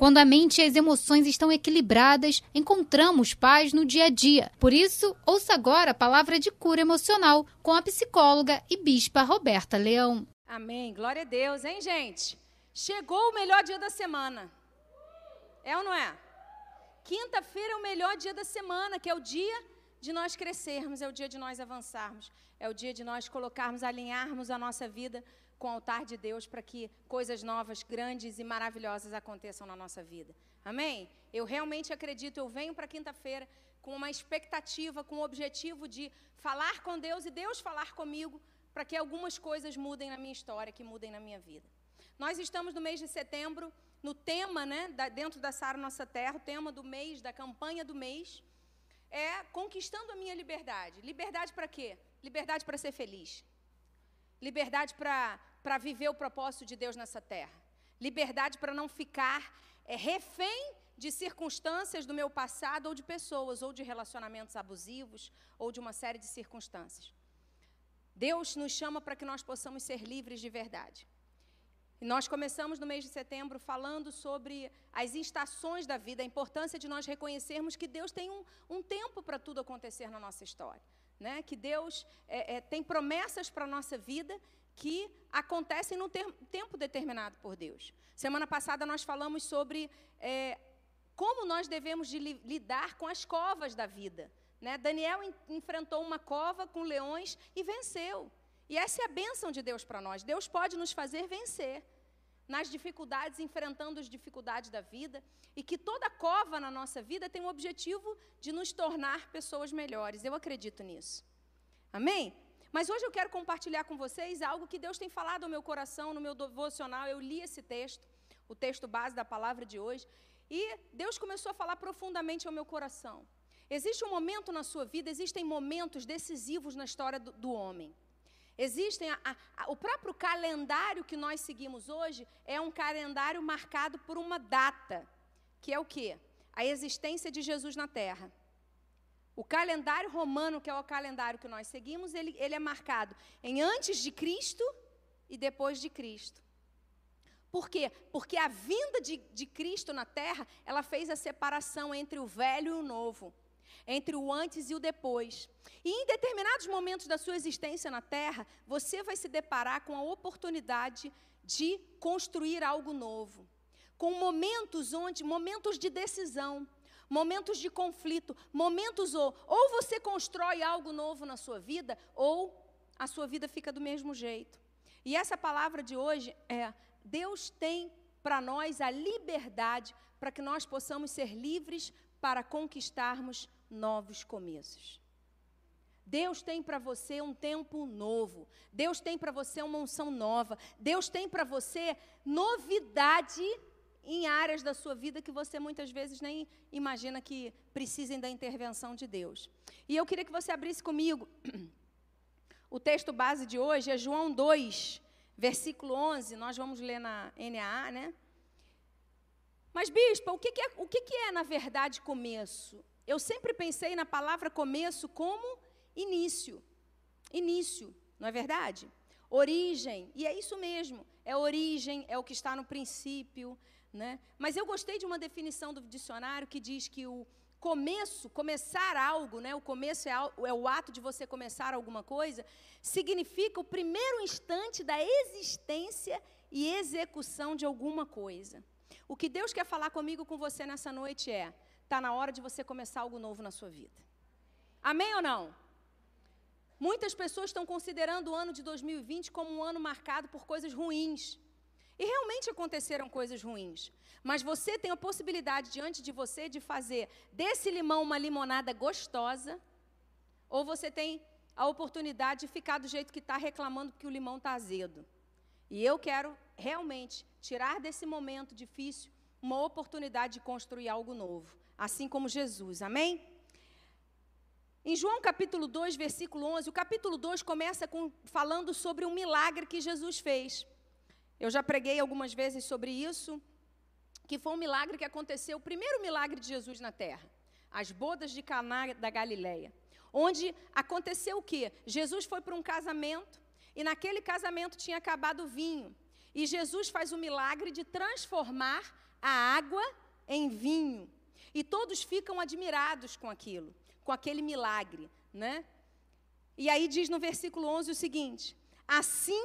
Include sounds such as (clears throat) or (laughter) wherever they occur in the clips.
Quando a mente e as emoções estão equilibradas, encontramos paz no dia a dia. Por isso, ouça agora a palavra de cura emocional com a psicóloga e bispa Roberta Leão. Amém. Glória a Deus, hein, gente? Chegou o melhor dia da semana. É ou não é? Quinta-feira é o melhor dia da semana, que é o dia de nós crescermos, é o dia de nós avançarmos, é o dia de nós colocarmos, alinharmos a nossa vida com o altar de Deus para que coisas novas, grandes e maravilhosas aconteçam na nossa vida. Amém? Eu realmente acredito, eu venho para quinta-feira com uma expectativa, com o objetivo de falar com Deus e Deus falar comigo para que algumas coisas mudem na minha história, que mudem na minha vida. Nós estamos no mês de setembro, no tema, né, da, dentro da Sara Nossa Terra, o tema do mês, da campanha do mês, é conquistando a minha liberdade. Liberdade para quê? Liberdade para ser feliz. Liberdade para para viver o propósito de Deus nessa terra. Liberdade para não ficar é, refém de circunstâncias do meu passado ou de pessoas, ou de relacionamentos abusivos, ou de uma série de circunstâncias. Deus nos chama para que nós possamos ser livres de verdade. E nós começamos no mês de setembro falando sobre as estações da vida, a importância de nós reconhecermos que Deus tem um, um tempo para tudo acontecer na nossa história. Né? Que Deus é, é, tem promessas para a nossa vida que acontecem no tempo determinado por Deus. Semana passada nós falamos sobre é, como nós devemos de li lidar com as covas da vida. Né? Daniel enfrentou uma cova com leões e venceu. E essa é a bênção de Deus para nós. Deus pode nos fazer vencer nas dificuldades, enfrentando as dificuldades da vida, e que toda cova na nossa vida tem o objetivo de nos tornar pessoas melhores. Eu acredito nisso. Amém? Mas hoje eu quero compartilhar com vocês algo que Deus tem falado ao meu coração, no meu devocional. Eu li esse texto, o texto base da palavra de hoje, e Deus começou a falar profundamente ao meu coração. Existe um momento na sua vida, existem momentos decisivos na história do, do homem. Existem a, a, o próprio calendário que nós seguimos hoje é um calendário marcado por uma data, que é o quê? A existência de Jesus na Terra. O calendário romano, que é o calendário que nós seguimos, ele, ele é marcado em antes de Cristo e depois de Cristo. Por quê? Porque a vinda de, de Cristo na terra, ela fez a separação entre o velho e o novo, entre o antes e o depois. E em determinados momentos da sua existência na terra, você vai se deparar com a oportunidade de construir algo novo. Com momentos onde, momentos de decisão, momentos de conflito, momentos ou, ou você constrói algo novo na sua vida, ou a sua vida fica do mesmo jeito. E essa palavra de hoje é: Deus tem para nós a liberdade para que nós possamos ser livres para conquistarmos novos começos. Deus tem para você um tempo novo. Deus tem para você uma unção nova. Deus tem para você novidade em áreas da sua vida que você muitas vezes nem imagina que precisem da intervenção de Deus. E eu queria que você abrisse comigo. (clears throat) O texto base de hoje é João 2, versículo 11. Nós vamos ler na NAA, né? Mas, bispo, o que, que, é, o que, que é, na verdade, começo? Eu sempre pensei na palavra começo como início. Início, não é verdade? Origem, e é isso mesmo. É origem, é o que está no princípio, né? Mas eu gostei de uma definição do dicionário que diz que o começo, começar algo, né? o começo é, é o ato de você começar alguma coisa, significa o primeiro instante da existência e execução de alguma coisa. O que Deus quer falar comigo, com você nessa noite é: está na hora de você começar algo novo na sua vida. Amém ou não? Muitas pessoas estão considerando o ano de 2020 como um ano marcado por coisas ruins. E realmente aconteceram coisas ruins. Mas você tem a possibilidade diante de você de fazer desse limão uma limonada gostosa, ou você tem a oportunidade de ficar do jeito que está reclamando que o limão está azedo. E eu quero realmente tirar desse momento difícil uma oportunidade de construir algo novo, assim como Jesus. Amém? Em João capítulo 2, versículo 11, o capítulo 2 começa com, falando sobre um milagre que Jesus fez. Eu já preguei algumas vezes sobre isso, que foi um milagre que aconteceu, o primeiro milagre de Jesus na terra, as bodas de Caná da Galileia, onde aconteceu o quê? Jesus foi para um casamento e naquele casamento tinha acabado o vinho. E Jesus faz o milagre de transformar a água em vinho. E todos ficam admirados com aquilo, com aquele milagre, né? E aí diz no versículo 11 o seguinte: Assim,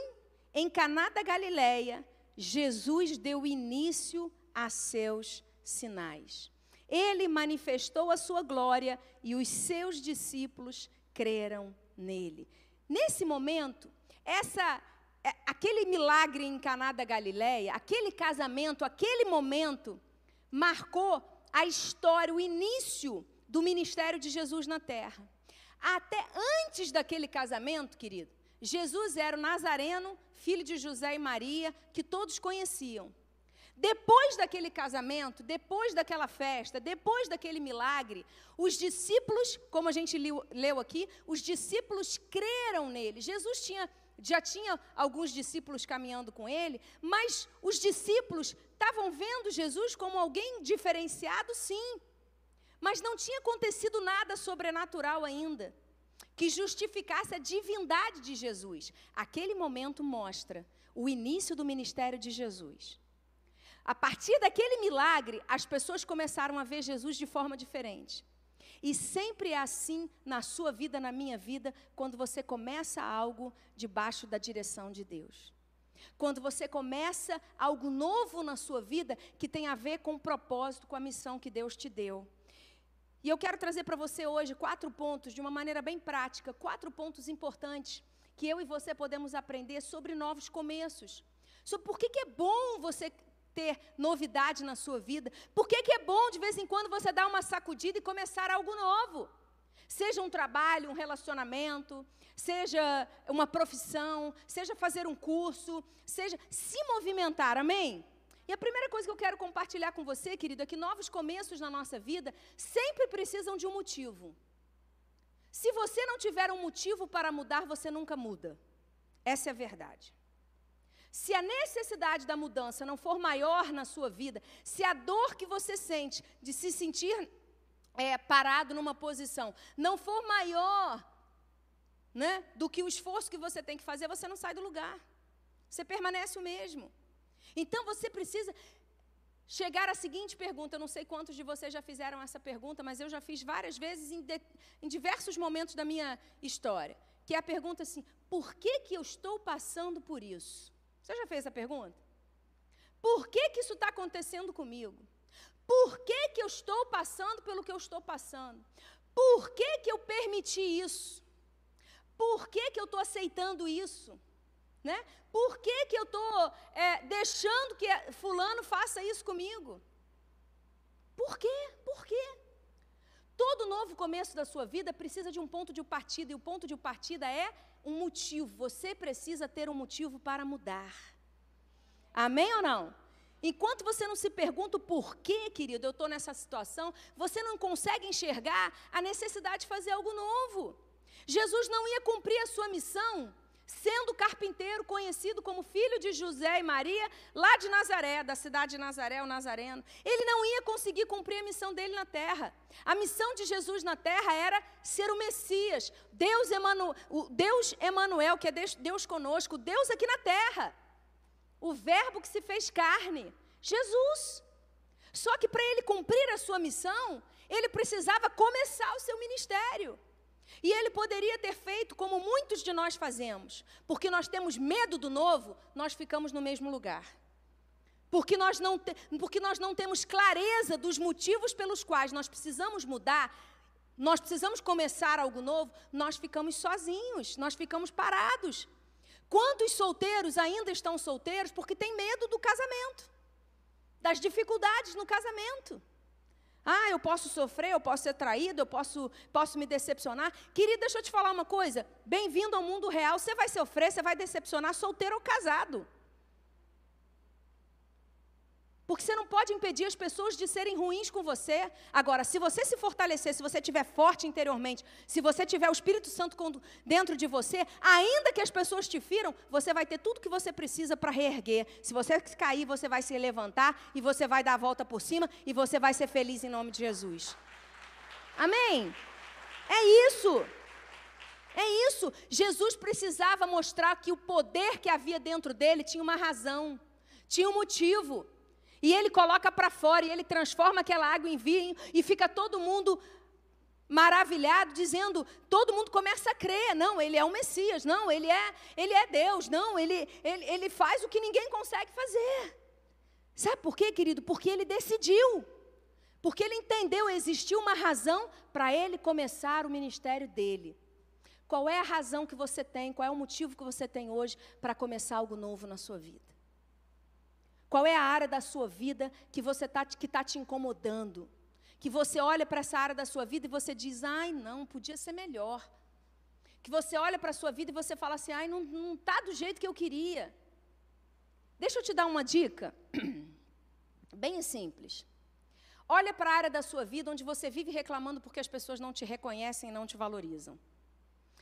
em Caná da Galileia, Jesus deu início a seus sinais. Ele manifestou a sua glória e os seus discípulos creram nele. Nesse momento, essa é, aquele milagre em Caná da Galileia, aquele casamento, aquele momento marcou a história, o início do ministério de Jesus na terra. Até antes daquele casamento, querido, Jesus era o Nazareno, filho de José e Maria, que todos conheciam. Depois daquele casamento, depois daquela festa, depois daquele milagre, os discípulos, como a gente leu aqui, os discípulos creram nele. Jesus tinha, já tinha alguns discípulos caminhando com ele, mas os discípulos estavam vendo Jesus como alguém diferenciado, sim. Mas não tinha acontecido nada sobrenatural ainda que justificasse a divindade de Jesus. Aquele momento mostra o início do ministério de Jesus. A partir daquele milagre, as pessoas começaram a ver Jesus de forma diferente. E sempre é assim na sua vida, na minha vida, quando você começa algo debaixo da direção de Deus. Quando você começa algo novo na sua vida que tem a ver com o propósito, com a missão que Deus te deu. E eu quero trazer para você hoje quatro pontos, de uma maneira bem prática, quatro pontos importantes que eu e você podemos aprender sobre novos começos. Sobre por que, que é bom você ter novidade na sua vida? Por que, que é bom de vez em quando você dar uma sacudida e começar algo novo? Seja um trabalho, um relacionamento, seja uma profissão, seja fazer um curso, seja se movimentar, amém? E a primeira coisa que eu quero compartilhar com você, querido, é que novos começos na nossa vida sempre precisam de um motivo. Se você não tiver um motivo para mudar, você nunca muda. Essa é a verdade. Se a necessidade da mudança não for maior na sua vida, se a dor que você sente de se sentir é, parado numa posição não for maior né, do que o esforço que você tem que fazer, você não sai do lugar. Você permanece o mesmo. Então você precisa chegar à seguinte pergunta. Eu não sei quantos de vocês já fizeram essa pergunta, mas eu já fiz várias vezes em, de, em diversos momentos da minha história. Que é a pergunta assim: por que, que eu estou passando por isso? Você já fez essa pergunta? Por que, que isso está acontecendo comigo? Por que, que eu estou passando pelo que eu estou passando? Por que, que eu permiti isso? Por que, que eu estou aceitando isso? Né? Por que, que eu estou é, deixando que fulano faça isso comigo? Por quê? Por quê? Todo novo começo da sua vida precisa de um ponto de partida, e o ponto de partida é um motivo. Você precisa ter um motivo para mudar. Amém ou não? Enquanto você não se pergunta o porquê, querido, eu estou nessa situação, você não consegue enxergar a necessidade de fazer algo novo. Jesus não ia cumprir a sua missão sendo carpinteiro, conhecido como filho de José e Maria, lá de Nazaré, da cidade de Nazaré, o Nazareno. Ele não ia conseguir cumprir a missão dele na terra. A missão de Jesus na terra era ser o Messias, Deus, Emanu, Deus que é Deus conosco, Deus aqui na terra. O verbo que se fez carne, Jesus. Só que para ele cumprir a sua missão, ele precisava começar o seu ministério. E ele poderia ter feito como muitos de nós fazemos, porque nós temos medo do novo, nós ficamos no mesmo lugar. Porque nós não, te, porque nós não temos clareza dos motivos pelos quais nós precisamos mudar, nós precisamos começar algo novo, nós ficamos sozinhos, nós ficamos parados. Quantos solteiros ainda estão solteiros porque têm medo do casamento, das dificuldades no casamento? Ah, eu posso sofrer, eu posso ser traído, eu posso, posso me decepcionar. Querido, deixa eu te falar uma coisa. Bem-vindo ao mundo real. Você vai sofrer, você vai decepcionar solteiro ou casado. Porque você não pode impedir as pessoas de serem ruins com você. Agora, se você se fortalecer, se você estiver forte interiormente, se você tiver o Espírito Santo dentro de você, ainda que as pessoas te firam, você vai ter tudo que você precisa para reerguer. Se você cair, você vai se levantar e você vai dar a volta por cima e você vai ser feliz em nome de Jesus. Amém? É isso. É isso. Jesus precisava mostrar que o poder que havia dentro dele tinha uma razão, tinha um motivo. E ele coloca para fora, e ele transforma aquela água em vinho, e fica todo mundo maravilhado, dizendo, todo mundo começa a crer, não, ele é o Messias, não, ele é, ele é Deus, não, ele, ele, ele faz o que ninguém consegue fazer. Sabe por quê, querido? Porque ele decidiu. Porque ele entendeu, existiu uma razão para ele começar o ministério dele. Qual é a razão que você tem, qual é o motivo que você tem hoje para começar algo novo na sua vida? Qual é a área da sua vida que você tá, que está te incomodando? Que você olha para essa área da sua vida e você diz, ai não, podia ser melhor. Que você olha para a sua vida e você fala assim, ai, não está do jeito que eu queria. Deixa eu te dar uma dica, (clears throat) bem simples. Olha para a área da sua vida onde você vive reclamando porque as pessoas não te reconhecem e não te valorizam.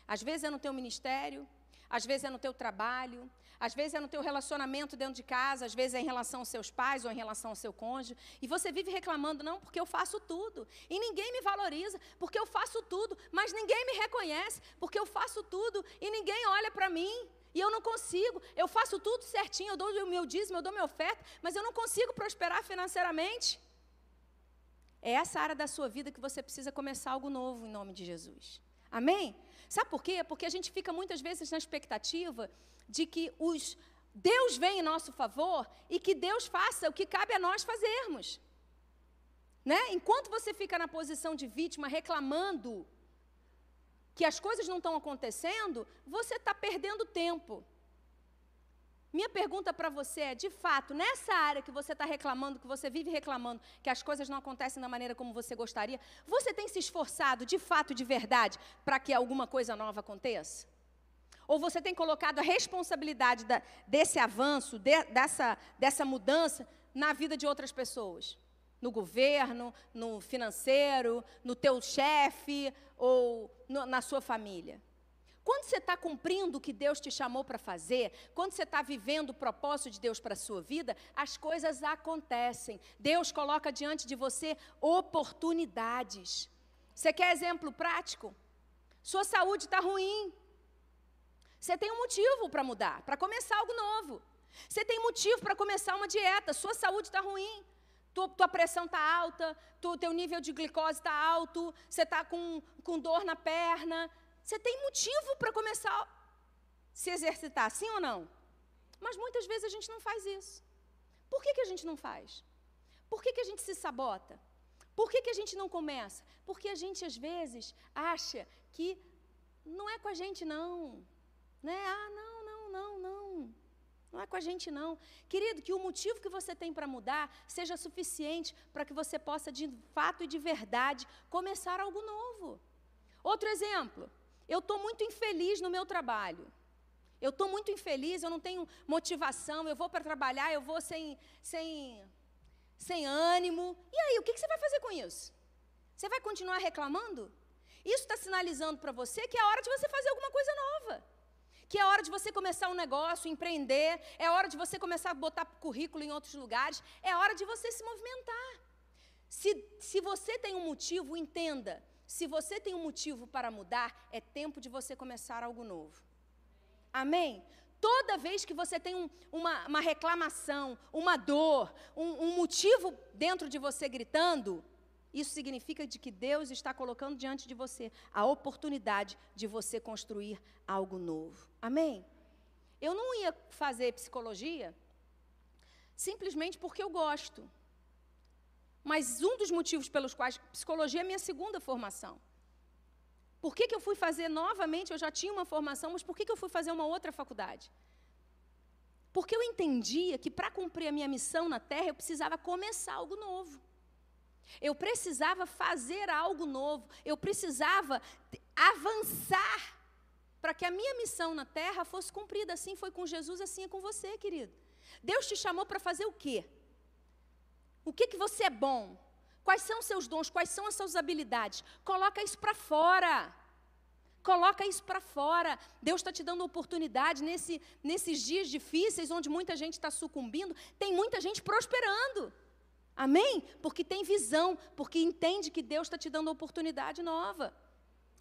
Às vezes é no teu ministério, às vezes é no teu trabalho, às vezes é no teu relacionamento dentro de casa, às vezes é em relação aos seus pais ou em relação ao seu cônjuge, e você vive reclamando, não, porque eu faço tudo, e ninguém me valoriza, porque eu faço tudo, mas ninguém me reconhece, porque eu faço tudo, e ninguém olha para mim, e eu não consigo, eu faço tudo certinho, eu dou o meu dízimo, eu dou minha oferta, mas eu não consigo prosperar financeiramente. É essa área da sua vida que você precisa começar algo novo em nome de Jesus. Amém? Sabe por quê? Porque a gente fica muitas vezes na expectativa de que os Deus venha em nosso favor e que Deus faça o que cabe a nós fazermos. Né? Enquanto você fica na posição de vítima reclamando que as coisas não estão acontecendo, você está perdendo tempo. Minha pergunta para você é: de fato, nessa área que você está reclamando, que você vive reclamando, que as coisas não acontecem da maneira como você gostaria, você tem se esforçado de fato, de verdade, para que alguma coisa nova aconteça? Ou você tem colocado a responsabilidade da, desse avanço, de, dessa, dessa mudança, na vida de outras pessoas? No governo, no financeiro, no teu chefe ou no, na sua família? Quando você está cumprindo o que Deus te chamou para fazer, quando você está vivendo o propósito de Deus para a sua vida, as coisas acontecem. Deus coloca diante de você oportunidades. Você quer exemplo prático? Sua saúde está ruim. Você tem um motivo para mudar, para começar algo novo. Você tem motivo para começar uma dieta. Sua saúde está ruim. Tua, tua, pressão está alta, tu, teu nível de glicose está alto, você está com, com dor na perna, você tem motivo para começar a se exercitar, sim ou não? Mas muitas vezes a gente não faz isso. Por que, que a gente não faz? Por que, que a gente se sabota? Por que, que a gente não começa? Porque a gente, às vezes, acha que não é com a gente, não. Né? Ah, não, não, não, não. Não é com a gente, não. Querido, que o motivo que você tem para mudar seja suficiente para que você possa, de fato e de verdade, começar algo novo. Outro exemplo. Eu estou muito infeliz no meu trabalho. Eu estou muito infeliz, eu não tenho motivação, eu vou para trabalhar, eu vou sem, sem, sem ânimo. E aí, o que, que você vai fazer com isso? Você vai continuar reclamando? Isso está sinalizando para você que é hora de você fazer alguma coisa nova. Que é hora de você começar um negócio, empreender, é hora de você começar a botar currículo em outros lugares, é hora de você se movimentar. Se, se você tem um motivo, entenda se você tem um motivo para mudar, é tempo de você começar algo novo. Amém? Toda vez que você tem um, uma, uma, reclamação, uma dor, um, um motivo dentro de você gritando, isso significa de que Deus está colocando diante de você a oportunidade de você construir algo novo. Amém? Eu não ia fazer psicologia simplesmente porque eu gosto. Mas um dos motivos pelos quais psicologia é minha segunda formação. Por que, que eu fui fazer novamente? Eu já tinha uma formação, mas por que, que eu fui fazer uma outra faculdade? Porque eu entendia que para cumprir a minha missão na Terra, eu precisava começar algo novo. Eu precisava fazer algo novo. Eu precisava avançar para que a minha missão na Terra fosse cumprida. Assim foi com Jesus, assim é com você, querido. Deus te chamou para fazer o quê? O que, que você é bom? Quais são os seus dons? Quais são as suas habilidades? Coloca isso para fora. Coloca isso para fora. Deus está te dando oportunidade nesse, nesses dias difíceis, onde muita gente está sucumbindo, tem muita gente prosperando. Amém? Porque tem visão, porque entende que Deus está te dando oportunidade nova.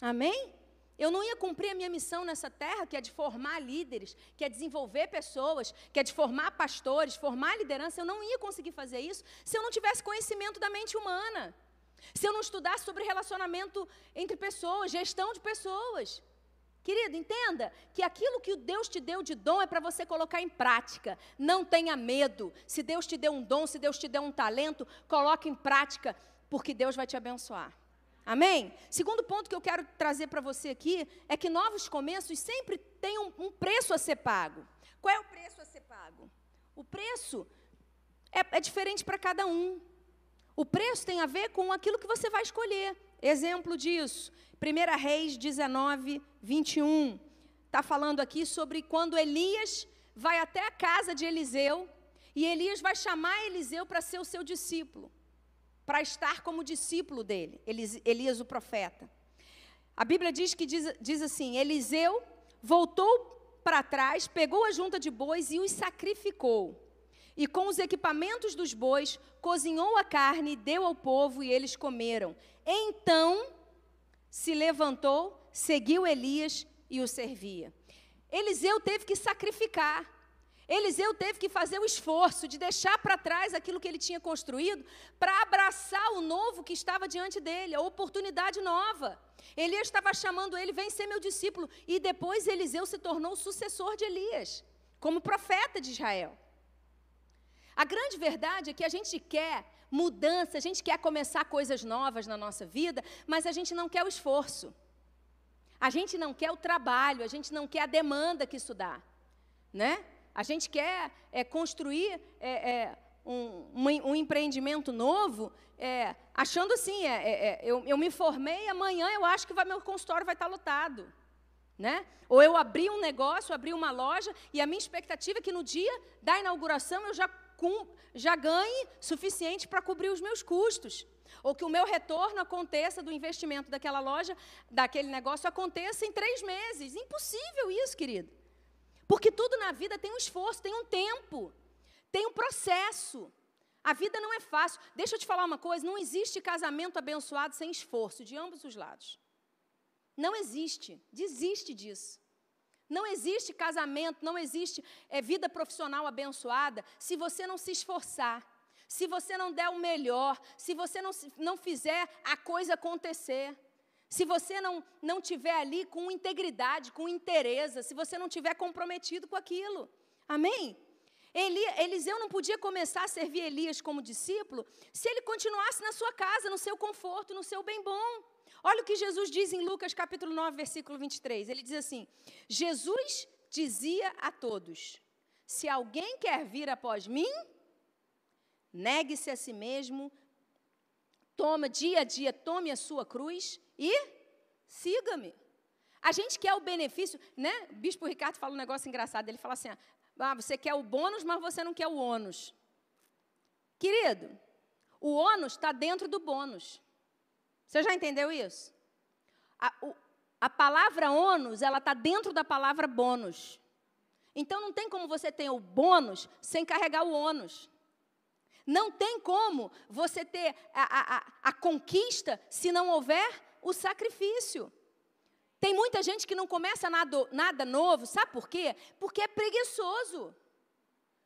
Amém? Eu não ia cumprir a minha missão nessa terra, que é de formar líderes, que é desenvolver pessoas, que é de formar pastores, formar liderança. Eu não ia conseguir fazer isso se eu não tivesse conhecimento da mente humana. Se eu não estudasse sobre relacionamento entre pessoas, gestão de pessoas. Querido, entenda que aquilo que Deus te deu de dom é para você colocar em prática. Não tenha medo. Se Deus te deu um dom, se Deus te deu um talento, coloque em prática, porque Deus vai te abençoar. Amém? Segundo ponto que eu quero trazer para você aqui é que novos começos sempre têm um, um, preço a ser pago. Qual é o preço a ser pago? O preço é, é diferente para cada um. O preço tem a ver com aquilo que você vai escolher. Exemplo disso, 1 Reis 19, 21. Está falando aqui sobre quando Elias vai até a casa de Eliseu e Elias vai chamar Eliseu para ser o seu discípulo, para estar como discípulo dele, Elias o profeta. A Bíblia diz que diz, diz assim: Eliseu voltou para trás, pegou a junta de bois e os sacrificou. E com os equipamentos dos bois, cozinhou a carne, deu ao povo e eles comeram. Então se levantou, seguiu Elias e o servia. Eliseu teve que sacrificar. Eliseu teve que fazer o esforço de deixar para trás aquilo que ele tinha construído para abraçar o novo que estava diante dele, a oportunidade nova. Elias estava chamando ele, vem ser meu discípulo. E depois Eliseu se tornou o sucessor de Elias, como profeta de Israel. A grande verdade é que a gente quer mudança, a gente quer começar coisas novas na nossa vida, mas a gente não quer o esforço. A gente não quer o trabalho, a gente não quer a demanda que isso dá. Né? A gente quer é, construir é, é, um, um, empreendimento novo, é, achando assim, é, eu, eu, me formei, amanhã eu acho que vai, meu consultório vai estar lotado. Né? Ou eu abri um negócio, abri uma loja, e a minha expectativa é que no dia da inauguração eu já com, já ganhe suficiente para cobrir os meus custos. Ou que o meu retorno aconteça do investimento daquela loja, daquele negócio, aconteça em três meses. Impossível isso, querido. Porque tudo na vida tem um esforço, tem um tempo, tem um processo. A vida não é fácil. Deixa eu te falar uma coisa: não existe casamento abençoado sem esforço de ambos os lados. Não existe. Desiste disso. Não existe casamento, não existe é, vida profissional abençoada se você não se esforçar, se você não der o melhor, se você não, não fizer a coisa acontecer. Se você não, não tiver ali com integridade, com interesse, se você não tiver comprometido com aquilo. Amém? Eli, Eliseu não podia começar a servir Elias como discípulo se ele continuasse na sua casa, no seu conforto, no seu bem bom. Olha o que Jesus diz em Lucas capítulo 9, versículo 23. Ele diz assim: Jesus dizia a todos: Se alguém quer vir após mim, negue-se a si mesmo, toma dia a dia, tome a sua cruz e siga-me. A gente quer o benefício, né? O Bispo Ricardo fala um negócio engraçado. Ele fala assim: ah, você quer o bônus, mas você não quer o ônus. Querido, o ônus está dentro do bônus. Você já entendeu isso? A, o, a palavra ônus, ela está dentro da palavra bônus. Então não tem como você ter o bônus sem carregar o ônus. Não tem como você ter a, a, a, conquista se não houver o sacrifício. Tem muita gente que não começa nada, nada novo, sabe por quê? Porque é preguiçoso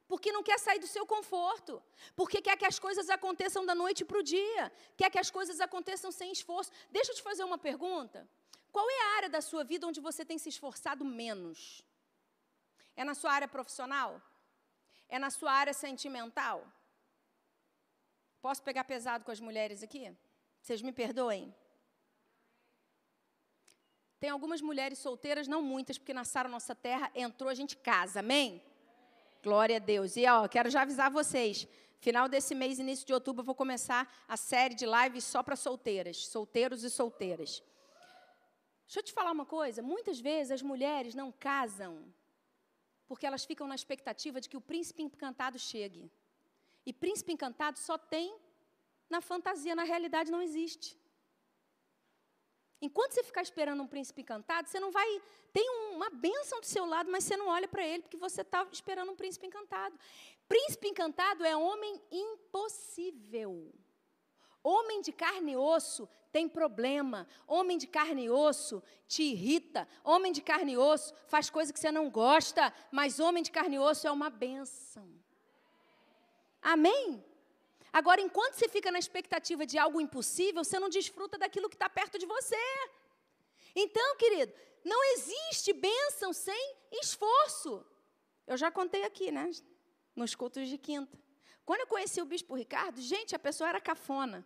porque não quer sair do seu conforto, porque quer que as coisas aconteçam da noite para o dia, quer que as coisas aconteçam sem esforço. Deixa eu te fazer uma pergunta. Qual é a área da sua vida onde você tem se esforçado menos? É na sua área profissional? É na sua área sentimental? Posso pegar pesado com as mulheres aqui? Vocês me perdoem? Tem algumas mulheres solteiras, não muitas, porque nasceram nossa terra, entrou, a gente casa, amém? Glória a Deus. E ó, quero já avisar vocês. Final desse mês, início de outubro, eu vou começar a série de lives só para solteiras, solteiros e solteiras. Deixa eu te falar uma coisa: muitas vezes as mulheres não casam porque elas ficam na expectativa de que o príncipe encantado chegue. E príncipe encantado só tem na fantasia, na realidade não existe. Enquanto você ficar esperando um príncipe encantado, você não vai. Tem uma bênção do seu lado, mas você não olha para ele porque você está esperando um príncipe encantado. Príncipe encantado é homem impossível. Homem de carne e osso tem problema. Homem de carne e osso te irrita. Homem de carne e osso faz coisa que você não gosta. Mas homem de carne e osso é uma benção. Amém? Agora, enquanto você fica na expectativa de algo impossível, você não desfruta daquilo que está perto de você. Então, querido, não existe bênção sem esforço. Eu já contei aqui, né? Nos cultos de quinta. Quando eu conheci o bispo Ricardo, gente, a pessoa era cafona.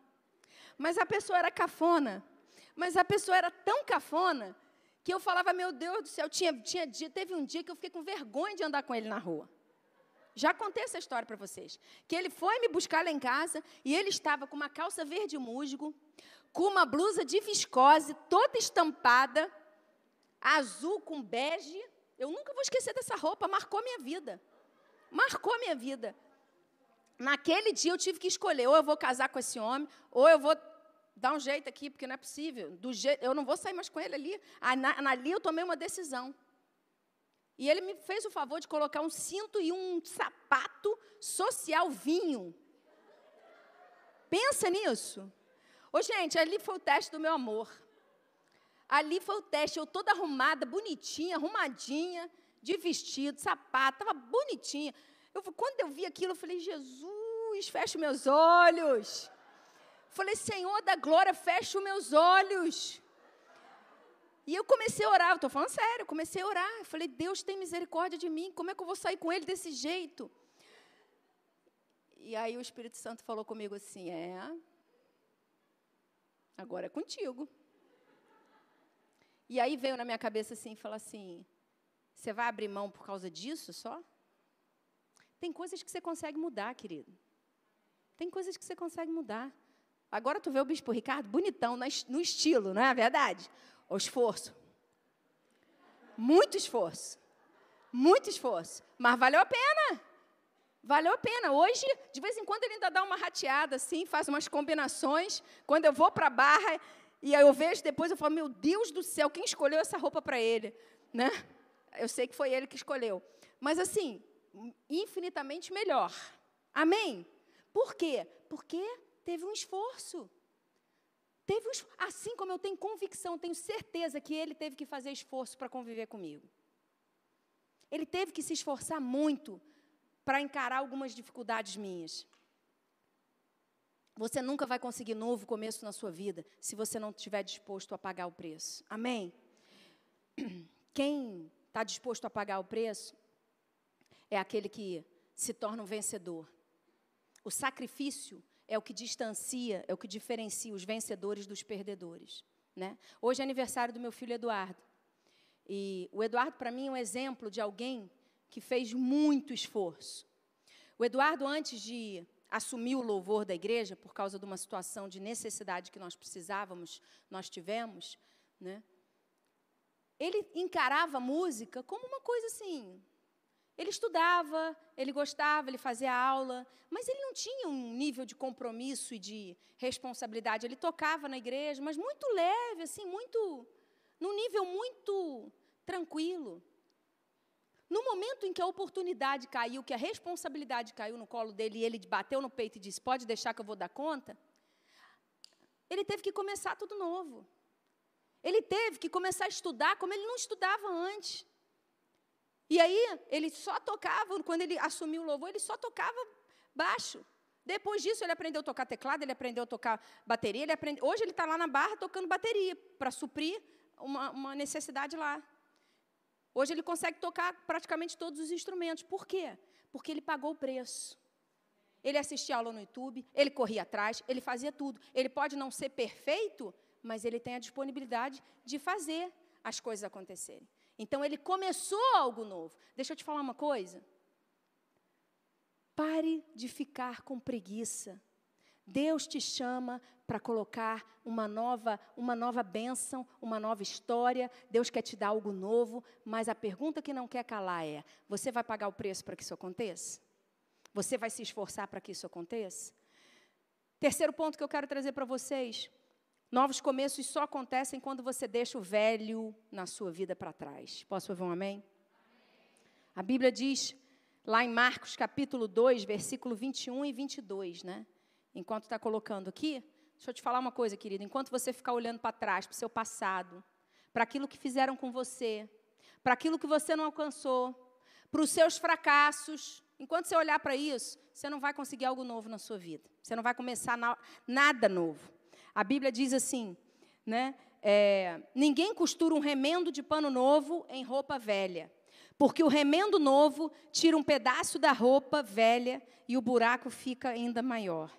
Mas a pessoa era cafona. Mas a pessoa era tão cafona que eu falava, meu Deus do céu, tinha, tinha dia, teve um dia que eu fiquei com vergonha de andar com ele na rua. Já contei essa história para vocês. Que ele foi me buscar lá em casa e ele estava com uma calça verde musgo, com uma blusa de viscose toda estampada, azul com bege. Eu nunca vou esquecer dessa roupa, marcou minha vida. Marcou minha vida. Naquele dia eu tive que escolher, ou eu vou casar com esse homem, ou eu vou dar um jeito aqui, porque não é possível. Do eu não vou sair mais com ele ali. Ali eu tomei uma decisão. E ele me fez o favor de colocar um cinto e um sapato social vinho. Pensa nisso. Ô, gente, ali foi o teste do meu amor. Ali foi o teste, eu toda arrumada, bonitinha, arrumadinha, de vestido, sapato, estava bonitinha. Eu, quando eu vi aquilo, eu falei, Jesus, fecha meus olhos. Falei, Senhor da glória, fecha os meus olhos. E eu comecei a orar, estou falando sério, comecei a orar. Eu falei, Deus tem misericórdia de mim, como é que eu vou sair com ele desse jeito? E aí o Espírito Santo falou comigo assim: é, agora é contigo. E aí veio na minha cabeça assim, falar assim: você vai abrir mão por causa disso só? Tem coisas que você consegue mudar, querido. Tem coisas que você consegue mudar. Agora tu vê o Bispo Ricardo bonitão no estilo, não é verdade? O esforço. Muito esforço. Muito esforço. Mas valeu a pena. Valeu a pena. Hoje, de vez em quando, ele ainda dá uma rateada assim, faz umas combinações. Quando eu vou para a barra e eu vejo depois, eu falo, meu Deus do céu, quem escolheu essa roupa para ele? Né? Eu sei que foi ele que escolheu. Mas assim, infinitamente melhor. Amém? Por quê? Porque teve um esforço. Teve um, assim como eu tenho convicção, tenho certeza que ele teve que fazer esforço para conviver comigo. Ele teve que se esforçar muito para encarar algumas dificuldades minhas. Você nunca vai conseguir novo começo na sua vida se você não estiver disposto a pagar o preço. Amém? (clears throat) Quem está disposto a pagar o preço é aquele que se torna um vencedor. O sacrifício é o que distancia, é o que diferencia os vencedores dos perdedores. Né? Hoje é aniversário do meu filho Eduardo. E o Eduardo, para mim, é um exemplo de alguém que fez muito esforço. O Eduardo, antes de assumir o louvor da igreja, por causa de uma situação de necessidade que nós precisávamos, nós tivemos, né? ele encarava a música como uma coisa assim, ele estudava, ele gostava, ele fazia aula, mas ele não tinha um nível de compromisso e de responsabilidade. Ele tocava na igreja, mas muito leve, assim, muito, num nível muito tranquilo. No momento em que a oportunidade caiu, que a responsabilidade caiu no colo dele e ele bateu no peito e disse: Pode deixar que eu vou dar conta. Ele teve que começar tudo novo. Ele teve que começar a estudar como ele não estudava antes. E aí, ele só tocava, quando ele assumiu o louvor, ele só tocava baixo. Depois disso, ele aprendeu a tocar teclado, ele aprendeu a tocar bateria. Ele aprende... Hoje, ele está lá na barra tocando bateria, para suprir uma, uma necessidade lá. Hoje, ele consegue tocar praticamente todos os instrumentos. Por quê? Porque ele pagou o preço. Ele assistia aula no YouTube, ele corria atrás, ele fazia tudo. Ele pode não ser perfeito, mas ele tem a disponibilidade de fazer as coisas acontecerem. Então ele começou algo novo. Deixa eu te falar uma coisa. Pare de ficar com preguiça. Deus te chama para colocar uma nova, uma nova bênção, uma nova história. Deus quer te dar algo novo, mas a pergunta que não quer calar é: você vai pagar o preço para que isso aconteça? Você vai se esforçar para que isso aconteça? Terceiro ponto que eu quero trazer para vocês: Novos começos só acontecem quando você deixa o velho na sua vida para trás. Posso ouvir um amém? A Bíblia diz, lá em Marcos capítulo 2, versículo 21 e 22, né? Enquanto está colocando aqui, Deixa eu te falar uma coisa, querido. Enquanto você ficar olhando para trás, para o seu passado, para aquilo que fizeram com você, para aquilo que você não alcançou, para os seus fracassos, enquanto você olhar para isso, você não vai conseguir algo novo na sua vida. Você não vai começar na, nada novo. A Bíblia diz assim, né? É, ninguém costura um remendo de pano novo em roupa velha, porque o remendo novo tira um pedaço da roupa velha e o buraco fica ainda maior.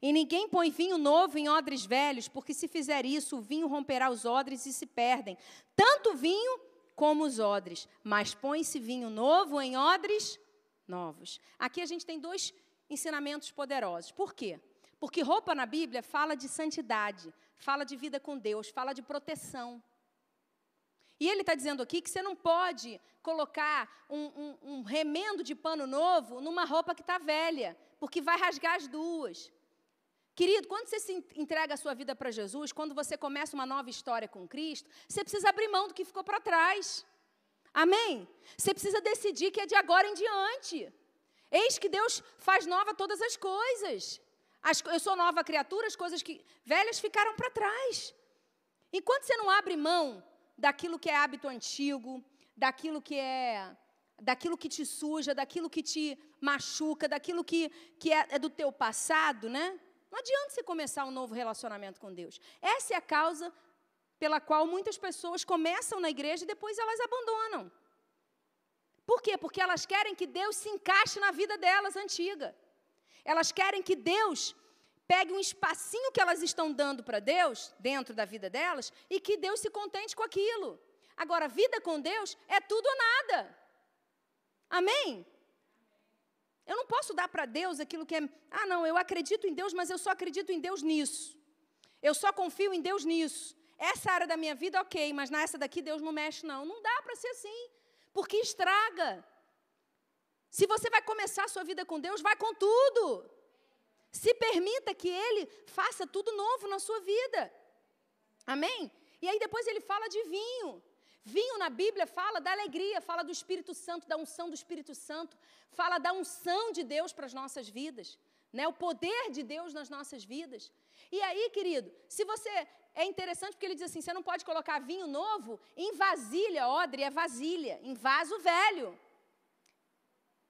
E ninguém põe vinho novo em odres velhos, porque se fizer isso, o vinho romperá os odres e se perdem. Tanto o vinho como os odres. Mas põe-se vinho novo em odres novos. Aqui a gente tem dois ensinamentos poderosos. Por quê? Porque roupa na Bíblia fala de santidade, fala de vida com Deus, fala de proteção. E ele está dizendo aqui que você não pode colocar um, um, um remendo de pano novo numa roupa que está velha, porque vai rasgar as duas. Querido, quando você se entrega a sua vida para Jesus, quando você começa uma nova história com Cristo, você precisa abrir mão do que ficou para trás. Amém? Você precisa decidir que é de agora em diante. Eis que Deus faz nova todas as coisas. As, eu sou nova criatura, as coisas que velhas ficaram para trás. Enquanto você não abre mão daquilo que é hábito antigo, daquilo que é daquilo que te suja, daquilo que te machuca, daquilo que, que é, é do teu passado, né? Não adianta você começar um novo relacionamento com Deus. Essa é a causa pela qual muitas pessoas começam na igreja e depois elas abandonam. Por quê? Porque elas querem que Deus se encaixe na vida delas antiga. Elas querem que Deus pegue um espacinho que elas estão dando para Deus, dentro da vida delas, e que Deus se contente com aquilo. Agora, vida com Deus é tudo ou nada. Amém? Eu não posso dar para Deus aquilo que é, ah, não, eu acredito em Deus, mas eu só acredito em Deus nisso. Eu só confio em Deus nisso. Essa área da minha vida, ok, mas nessa daqui Deus não mexe, não. Não dá para ser assim, porque estraga. Se você vai começar a sua vida com Deus, vai com tudo. Se permita que Ele faça tudo novo na sua vida. Amém? E aí depois ele fala de vinho. Vinho na Bíblia fala da alegria, fala do Espírito Santo, da unção do Espírito Santo, fala da unção de Deus para as nossas vidas, né? o poder de Deus nas nossas vidas. E aí, querido, se você. É interessante porque ele diz assim: você não pode colocar vinho novo em vasilha, odre é vasilha, em vaso velho.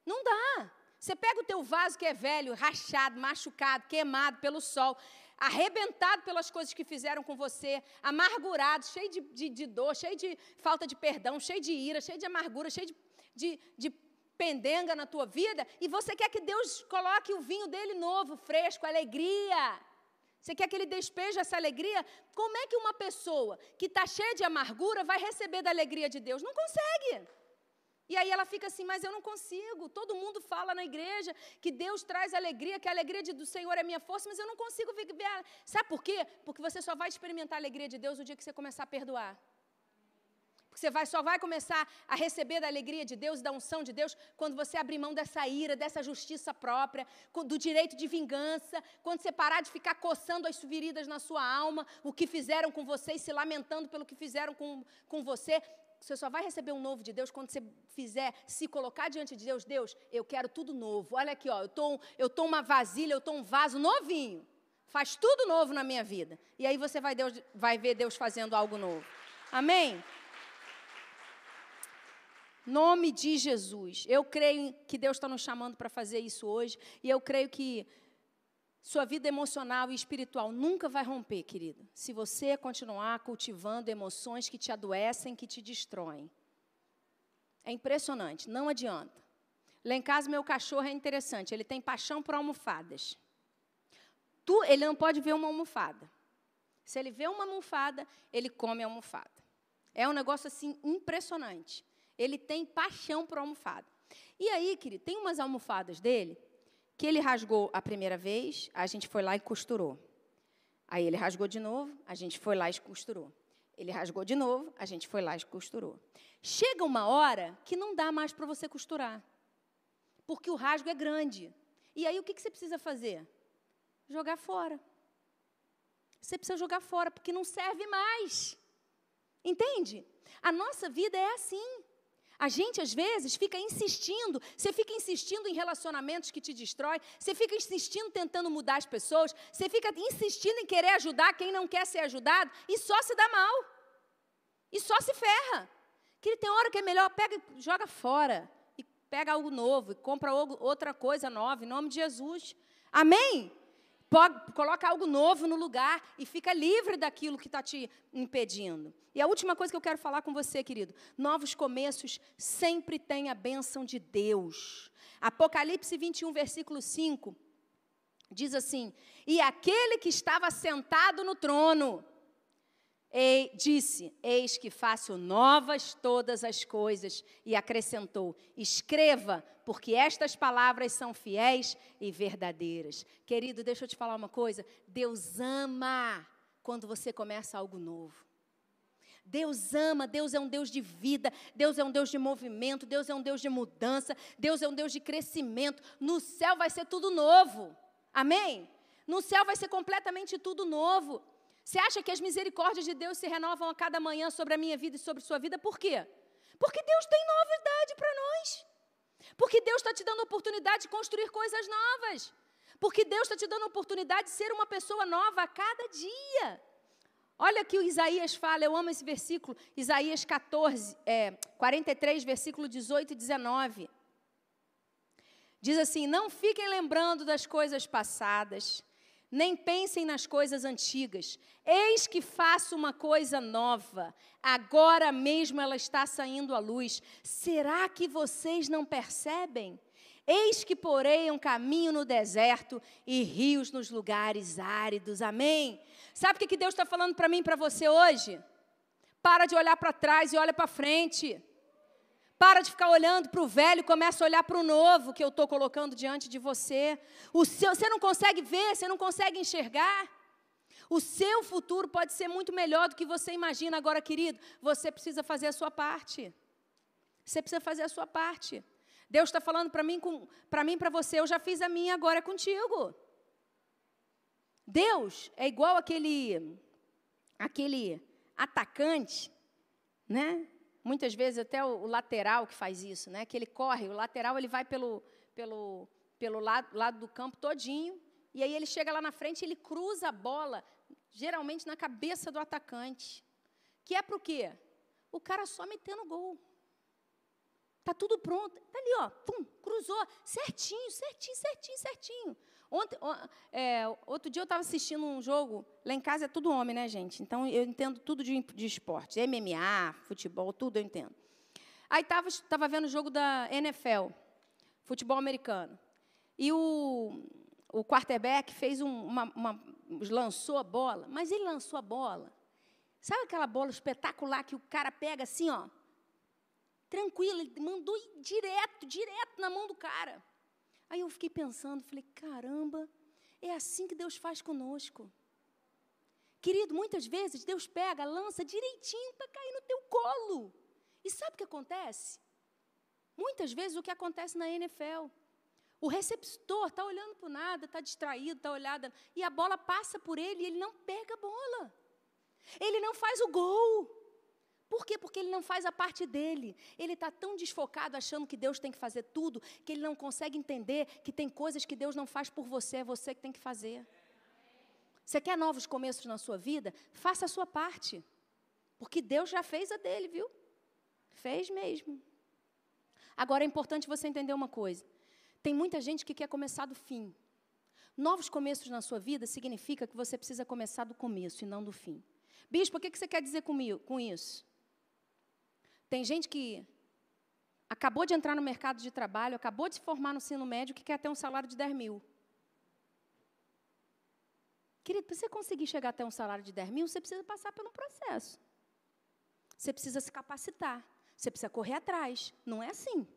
Não dá. Você pega o teu vaso que é velho, rachado, machucado, queimado pelo sol, arrebentado pelas coisas que fizeram com você, amargurado, cheio de, de, de dor, cheio de falta de perdão, cheio de ira, cheio de amargura, cheio de, de, de pendenga na tua vida, e você quer que Deus coloque o vinho dele novo, fresco, alegria. Você quer que ele despeje essa alegria? Como é que uma pessoa que está cheia de amargura vai receber da alegria de Deus? Não consegue. E aí ela fica assim, mas eu não consigo. Todo mundo fala na igreja que Deus traz alegria, que a alegria do Senhor é minha força, mas eu não consigo viver. Sabe por quê? Porque você só vai experimentar a alegria de Deus o dia que você começar a perdoar. Porque você vai, só vai começar a receber da alegria de Deus e da unção de Deus quando você abrir mão dessa ira, dessa justiça própria, do direito de vingança, quando você parar de ficar coçando as feridas na sua alma, o que fizeram com você e se lamentando pelo que fizeram com, com você. Você só vai receber um novo de Deus quando você fizer, se colocar diante de Deus. Deus, eu quero tudo novo. Olha aqui, ó, eu tô, eu tô uma vasilha, eu tô um vaso novinho. Faz tudo novo na minha vida. E aí você vai, Deus, vai ver Deus fazendo algo novo. Amém? Nome de Jesus. Eu creio que Deus está nos chamando para fazer isso hoje. E eu creio que sua vida emocional e espiritual nunca vai romper, querido, se você continuar cultivando emoções que te adoecem, que te destroem. É impressionante, não adianta. Lá em casa, meu cachorro é interessante, ele tem paixão por almofadas. Tu, ele não pode ver uma almofada. Se ele vê uma almofada, ele come a almofada. É um negócio assim impressionante. Ele tem paixão por almofada. E aí, querido, tem umas almofadas dele que ele rasgou a primeira vez, a gente foi lá e costurou. Aí ele rasgou de novo, a gente foi lá e costurou. Ele rasgou de novo, a gente foi lá e costurou. Chega uma hora que não dá mais para você costurar, porque o rasgo é grande. E aí o que, que você precisa fazer? Jogar fora. Você precisa jogar fora, porque não serve mais. Entende? A nossa vida é assim. A gente, às vezes, fica insistindo, você fica insistindo em relacionamentos que te destrói, você fica insistindo tentando mudar as pessoas, você fica insistindo em querer ajudar quem não quer ser ajudado e só se dá mal. E só se ferra. Que tem hora que é melhor, pega e joga fora. E pega algo novo, e compra outra coisa nova, em nome de Jesus. Amém? Coloca algo novo no lugar e fica livre daquilo que está te impedindo. E a última coisa que eu quero falar com você, querido: novos começos sempre têm a bênção de Deus. Apocalipse 21, versículo 5, diz assim: E aquele que estava sentado no trono, e disse: Eis que faço novas todas as coisas. E acrescentou: Escreva, porque estas palavras são fiéis e verdadeiras. Querido, deixa eu te falar uma coisa: Deus ama quando você começa algo novo. Deus ama, Deus é um Deus de vida, Deus é um Deus de movimento, Deus é um Deus de mudança, Deus é um Deus de crescimento. No céu vai ser tudo novo. Amém? No céu vai ser completamente tudo novo. Você acha que as misericórdias de Deus se renovam a cada manhã sobre a minha vida e sobre a sua vida? Por quê? Porque Deus tem novidade para nós. Porque Deus está te dando oportunidade de construir coisas novas. Porque Deus está te dando oportunidade de ser uma pessoa nova a cada dia. Olha que o Isaías fala, eu amo esse versículo, Isaías 14, é, 43, versículo 18 e 19. Diz assim: Não fiquem lembrando das coisas passadas, nem pensem nas coisas antigas. Eis que faço uma coisa nova, agora mesmo ela está saindo à luz. Será que vocês não percebem? Eis que porei um caminho no deserto e rios nos lugares áridos. Amém? Sabe o que Deus está falando para mim e para você hoje? Para de olhar para trás e olha para frente. Para de ficar olhando para o velho começa a olhar para o novo que eu estou colocando diante de você. O seu, você não consegue ver, você não consegue enxergar. O seu futuro pode ser muito melhor do que você imagina. Agora, querido, você precisa fazer a sua parte. Você precisa fazer a sua parte. Deus está falando para mim, para mim, para você. Eu já fiz a minha, agora é contigo. Deus é igual aquele, aquele atacante, né? Muitas vezes até o, o, lateral que faz isso, né? Que ele corre, o lateral ele vai pelo, pelo, pelo lado, lado do campo todinho, e aí ele chega lá na frente e ele cruza a bola, geralmente na cabeça do atacante. Que é para o quê? O cara só metendo gol. Tá tudo pronto. Tá ali, ó, pum, cruzou, certinho, certinho, certinho, certinho. Ontem, é, outro dia eu estava assistindo um jogo, lá em casa é tudo homem, né, gente? Então eu entendo tudo de, de esporte, MMA, futebol, tudo eu entendo. Aí estava tava vendo o jogo da NFL, futebol americano. E o, o quarterback fez um, uma, uma, lançou a bola, mas ele lançou a bola. Sabe aquela bola espetacular que o cara pega assim, ó? Tranquilo, ele mandou direto, direto na mão do cara. Aí eu fiquei pensando, falei, caramba, é assim que Deus faz conosco. Querido, muitas vezes Deus pega, lança direitinho para cair no teu colo. E sabe o que acontece? Muitas vezes o que acontece na NFL. O receptor está olhando para nada, está distraído, está olhando, e a bola passa por ele e ele não pega a bola. Ele não faz o gol. Por quê? Porque ele não faz a parte dele. Ele está tão desfocado achando que Deus tem que fazer tudo, que ele não consegue entender que tem coisas que Deus não faz por você, é você que tem que fazer. Você quer novos começos na sua vida? Faça a sua parte. Porque Deus já fez a dele, viu? Fez mesmo. Agora é importante você entender uma coisa. Tem muita gente que quer começar do fim. Novos começos na sua vida significa que você precisa começar do começo e não do fim. Bispo, o que você quer dizer comigo, com isso? Tem gente que acabou de entrar no mercado de trabalho, acabou de se formar no ensino médio, que quer ter um salário de 10 mil. Querido, para você conseguir chegar até um salário de 10 mil, você precisa passar por um processo. Você precisa se capacitar. Você precisa correr atrás. Não é assim.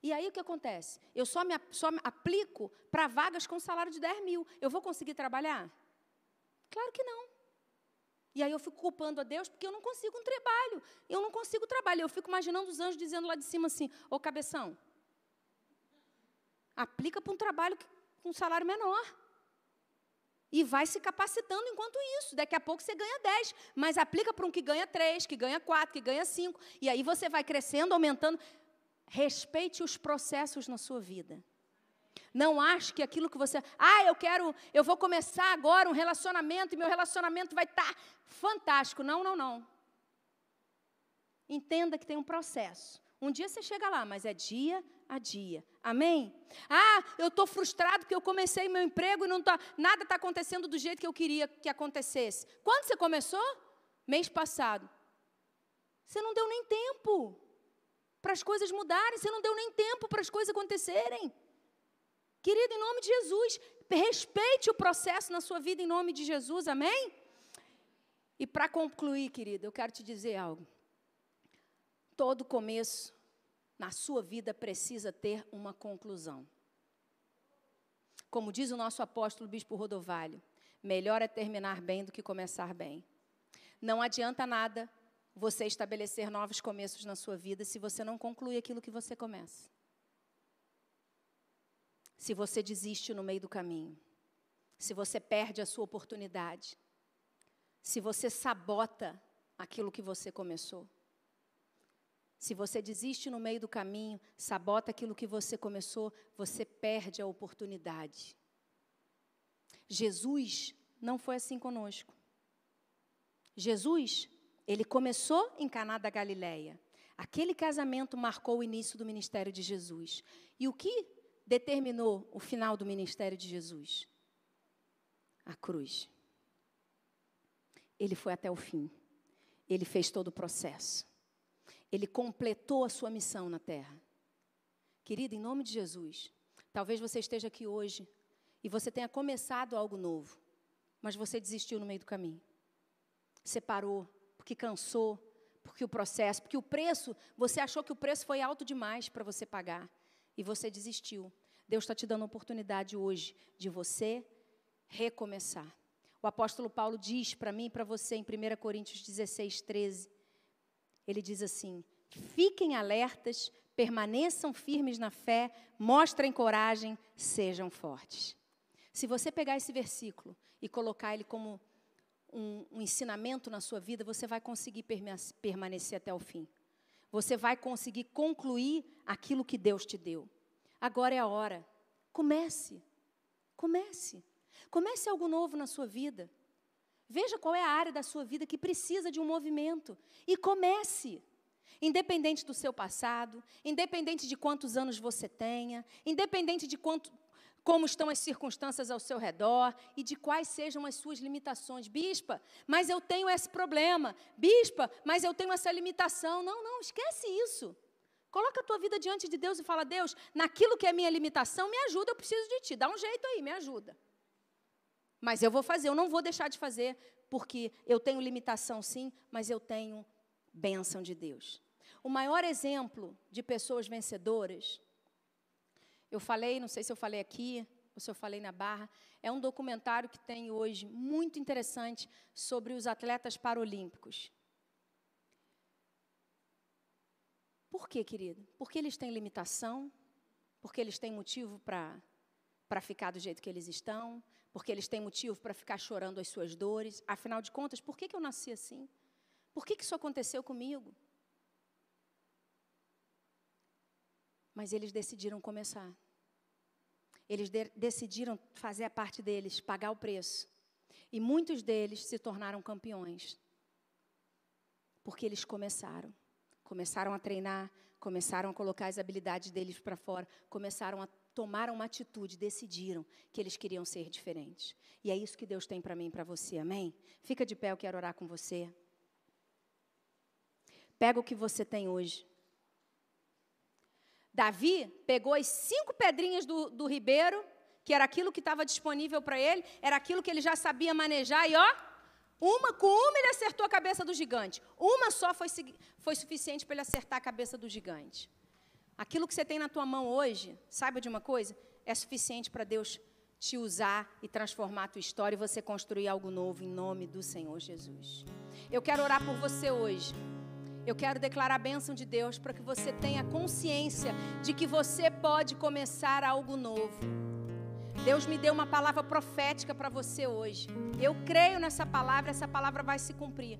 E aí o que acontece? Eu só me, só me aplico para vagas com salário de 10 mil. Eu vou conseguir trabalhar? Claro que não. E aí eu fico culpando a Deus porque eu não consigo um trabalho. Eu não consigo trabalho. Eu fico imaginando os anjos dizendo lá de cima assim: Ô cabeção, aplica para um trabalho com um salário menor. E vai se capacitando enquanto isso. Daqui a pouco você ganha 10, mas aplica para um que ganha 3, que ganha 4, que ganha 5. E aí você vai crescendo, aumentando. Respeite os processos na sua vida. Não ache que aquilo que você, ah, eu quero, eu vou começar agora um relacionamento e meu relacionamento vai estar tá fantástico. Não, não, não. Entenda que tem um processo. Um dia você chega lá, mas é dia a dia. Amém? Ah, eu estou frustrado porque eu comecei meu emprego e não tá, nada está acontecendo do jeito que eu queria que acontecesse. Quando você começou? Mês passado. Você não deu nem tempo para as coisas mudarem, você não deu nem tempo para as coisas acontecerem. Querido, em nome de Jesus, respeite o processo na sua vida em nome de Jesus, amém? E para concluir, querido, eu quero te dizer algo. Todo começo na sua vida precisa ter uma conclusão. Como diz o nosso apóstolo Bispo Rodovalho, melhor é terminar bem do que começar bem. Não adianta nada você estabelecer novos começos na sua vida se você não conclui aquilo que você começa. Se você desiste no meio do caminho, se você perde a sua oportunidade, se você sabota aquilo que você começou. Se você desiste no meio do caminho, sabota aquilo que você começou, você perde a oportunidade. Jesus não foi assim conosco. Jesus, ele começou em Caná da Galileia. Aquele casamento marcou o início do ministério de Jesus. E o que determinou o final do ministério de Jesus? A cruz. Ele foi até o fim. Ele fez todo o processo. Ele completou a sua missão na terra. Querida, em nome de Jesus, talvez você esteja aqui hoje e você tenha começado algo novo, mas você desistiu no meio do caminho. Você parou porque cansou, porque o processo, porque o preço, você achou que o preço foi alto demais para você pagar e você desistiu. Deus está te dando a oportunidade hoje de você recomeçar. O apóstolo Paulo diz para mim e para você em 1 Coríntios 16, 13: ele diz assim: fiquem alertas, permaneçam firmes na fé, mostrem coragem, sejam fortes. Se você pegar esse versículo e colocar ele como um, um ensinamento na sua vida, você vai conseguir permanecer até o fim. Você vai conseguir concluir aquilo que Deus te deu. Agora é a hora. Comece. Comece. Comece algo novo na sua vida. Veja qual é a área da sua vida que precisa de um movimento e comece. Independente do seu passado, independente de quantos anos você tenha, independente de quanto, como estão as circunstâncias ao seu redor e de quais sejam as suas limitações. Bispa, mas eu tenho esse problema. Bispa, mas eu tenho essa limitação. Não, não, esquece isso. Coloca a tua vida diante de Deus e fala: Deus, naquilo que é minha limitação, me ajuda, eu preciso de ti. Dá um jeito aí, me ajuda. Mas eu vou fazer, eu não vou deixar de fazer, porque eu tenho limitação sim, mas eu tenho bênção de Deus. O maior exemplo de pessoas vencedoras, eu falei, não sei se eu falei aqui, ou se eu falei na barra, é um documentário que tem hoje muito interessante sobre os atletas paralímpicos. Por quê, querido? Porque eles têm limitação, porque eles têm motivo para ficar do jeito que eles estão, porque eles têm motivo para ficar chorando as suas dores. Afinal de contas, por que, que eu nasci assim? Por que, que isso aconteceu comigo? Mas eles decidiram começar. Eles de decidiram fazer a parte deles, pagar o preço. E muitos deles se tornaram campeões. Porque eles começaram. Começaram a treinar, começaram a colocar as habilidades deles para fora, começaram a tomaram uma atitude, decidiram que eles queriam ser diferentes. E é isso que Deus tem para mim e para você, amém? Fica de pé, eu quero orar com você. Pega o que você tem hoje. Davi pegou as cinco pedrinhas do, do ribeiro, que era aquilo que estava disponível para ele, era aquilo que ele já sabia manejar, e ó, uma com uma ele acertou a cabeça do gigante. Uma só foi, foi suficiente para ele acertar a cabeça do gigante. Aquilo que você tem na tua mão hoje, saiba de uma coisa, é suficiente para Deus te usar e transformar a tua história e você construir algo novo em nome do Senhor Jesus. Eu quero orar por você hoje. Eu quero declarar a bênção de Deus para que você tenha consciência de que você pode começar algo novo. Deus me deu uma palavra profética para você hoje. Eu creio nessa palavra, essa palavra vai se cumprir.